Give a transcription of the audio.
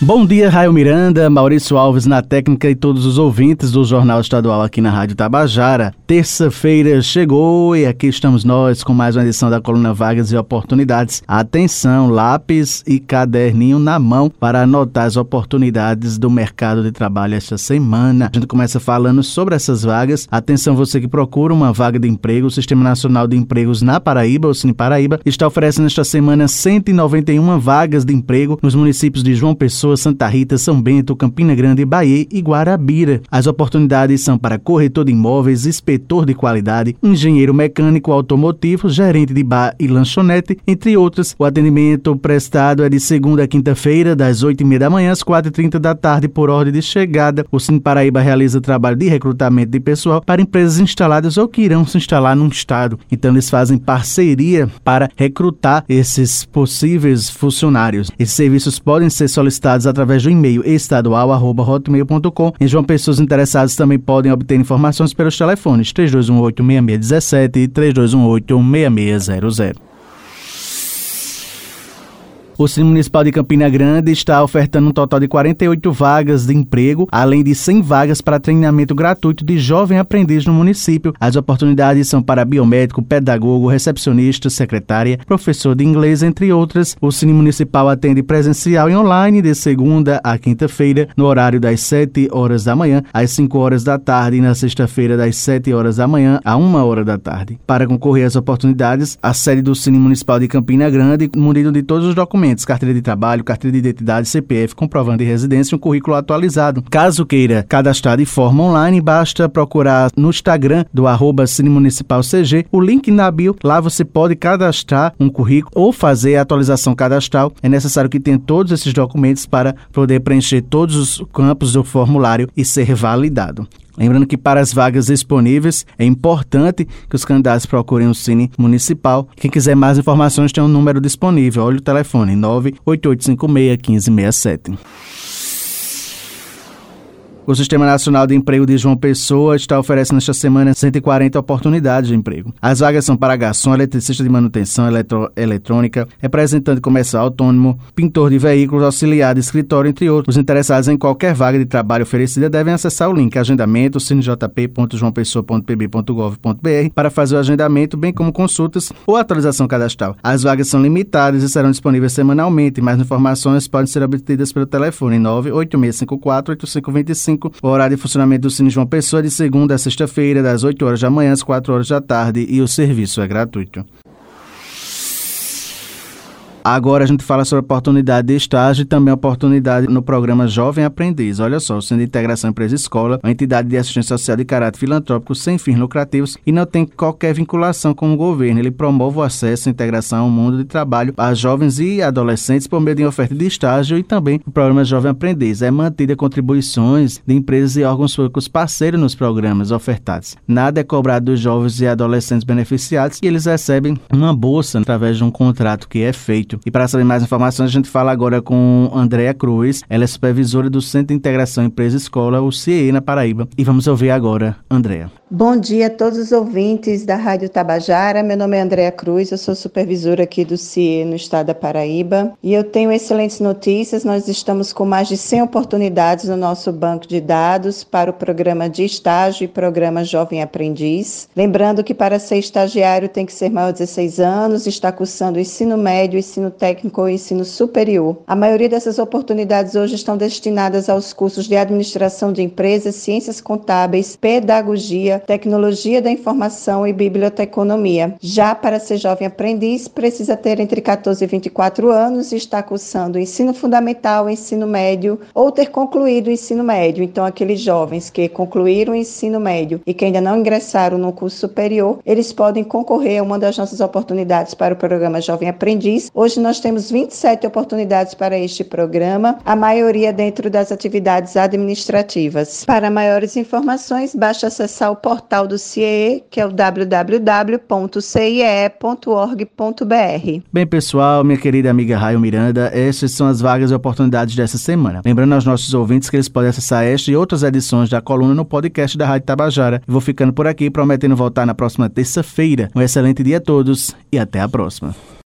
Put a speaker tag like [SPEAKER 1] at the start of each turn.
[SPEAKER 1] Bom dia, Raio Miranda, Maurício Alves na técnica e todos os ouvintes do Jornal Estadual aqui na Rádio Tabajara. Terça-feira chegou e aqui estamos nós com mais uma edição da coluna Vagas e Oportunidades. Atenção, lápis e caderninho na mão para anotar as oportunidades do mercado de trabalho esta semana. A gente começa falando sobre essas vagas. Atenção, você que procura uma vaga de emprego, o Sistema Nacional de Empregos na Paraíba, o Cine Paraíba, está oferecendo esta semana 191 vagas de emprego nos municípios de João Pessoa Pessoa, Santa Rita, São Bento, Campina Grande, Bahia e Guarabira. As oportunidades são para corretor de imóveis, inspetor de qualidade, engenheiro mecânico automotivo, gerente de bar e lanchonete, entre outras. O atendimento prestado é de segunda a quinta-feira, das 8h30 da manhã às 4h30 da tarde, por ordem de chegada. O Cine Paraíba realiza trabalho de recrutamento de pessoal para empresas instaladas ou que irão se instalar num estado. Então, eles fazem parceria para recrutar esses possíveis funcionários. Esses serviços podem ser solicitados através do e-mail estadual@hotmail.com. Em João Pessoas interessadas também podem obter informações pelos telefones 3218 6617 e 3218 6600. O Cine Municipal de Campina Grande está ofertando um total de 48 vagas de emprego, além de 100 vagas para treinamento gratuito de jovem aprendiz no município. As oportunidades são para biomédico, pedagogo, recepcionista, secretária, professor de inglês, entre outras. O Cine Municipal atende presencial e online de segunda a quinta-feira, no horário das 7 horas da manhã às 5 horas da tarde e na sexta-feira das 7 horas da manhã a 1 hora da tarde. Para concorrer às oportunidades, a sede do Cine Municipal de Campina Grande, munido de todos os documentos documentos, carteira de trabalho, carteira de identidade, CPF, comprovando de residência e um currículo atualizado. Caso queira cadastrar de forma online, basta procurar no Instagram do arroba CG, o link na bio, lá você pode cadastrar um currículo ou fazer a atualização cadastral. É necessário que tenha todos esses documentos para poder preencher todos os campos do formulário e ser validado. Lembrando que para as vagas disponíveis é importante que os candidatos procurem o Cine Municipal. Quem quiser mais informações tem um número disponível. Olha o telefone 98856 1567. O Sistema Nacional de Emprego de João Pessoa está oferecendo esta semana 140 oportunidades de emprego. As vagas são para garçom, eletricista de manutenção eletro eletrônica, representante comercial autônomo, pintor de veículos, auxiliar de escritório, entre outros. Os interessados em qualquer vaga de trabalho oferecida devem acessar o link agendamento cinejp.joaopessoa.pb.gov.br para fazer o agendamento, bem como consultas ou atualização cadastral. As vagas são limitadas e serão disponíveis semanalmente. Mais informações podem ser obtidas pelo telefone 98654 8525 o horário de funcionamento do Cine João Pessoa de segunda a sexta-feira, das 8 horas da manhã às 4 horas da tarde e o serviço é gratuito. Agora a gente fala sobre oportunidade de estágio e também oportunidade no programa Jovem Aprendiz. Olha só, o Centro de Integração Empresa Escola, uma entidade de assistência social de caráter filantrópico sem fins lucrativos e não tem qualquer vinculação com o governo. Ele promove o acesso e integração ao mundo de trabalho a jovens e adolescentes por meio de oferta de estágio e também o programa Jovem Aprendiz. É mantida contribuições de empresas e órgãos públicos parceiros nos programas ofertados. Nada é cobrado dos jovens e adolescentes beneficiados e eles recebem uma bolsa através de um contrato que é feito e para saber mais informações, a gente fala agora com Andréa Cruz. Ela é supervisora do Centro de Integração Empresa Escola, o CIE, na Paraíba. E vamos ouvir agora Andréa.
[SPEAKER 2] Bom dia a todos os ouvintes da Rádio Tabajara. Meu nome é Andréa Cruz, eu sou supervisora aqui do CIE no estado da Paraíba. E eu tenho excelentes notícias. Nós estamos com mais de 100 oportunidades no nosso banco de dados para o programa de estágio e programa Jovem Aprendiz. Lembrando que para ser estagiário tem que ser maior de 16 anos, estar cursando ensino médio, ensino técnico ou ensino superior. A maioria dessas oportunidades hoje estão destinadas aos cursos de administração de empresas, ciências contábeis, pedagogia, tecnologia da informação e biblioteconomia. Já para ser jovem aprendiz, precisa ter entre 14 e 24 anos e estar cursando ensino fundamental, ensino médio ou ter concluído o ensino médio. Então, aqueles jovens que concluíram o ensino médio e que ainda não ingressaram no curso superior, eles podem concorrer a uma das nossas oportunidades para o programa Jovem Aprendiz. Hoje nós temos 27 oportunidades para este programa, a maioria dentro das atividades administrativas. Para maiores informações, basta acessar o portal do CIE, que é o www.ciee.org.br.
[SPEAKER 1] Bem, pessoal, minha querida amiga Raio Miranda, essas são as vagas e oportunidades dessa semana. Lembrando aos nossos ouvintes que eles podem acessar esta e outras edições da coluna no podcast da Rádio Tabajara. vou ficando por aqui, prometendo voltar na próxima terça-feira. Um excelente dia a todos e até a próxima.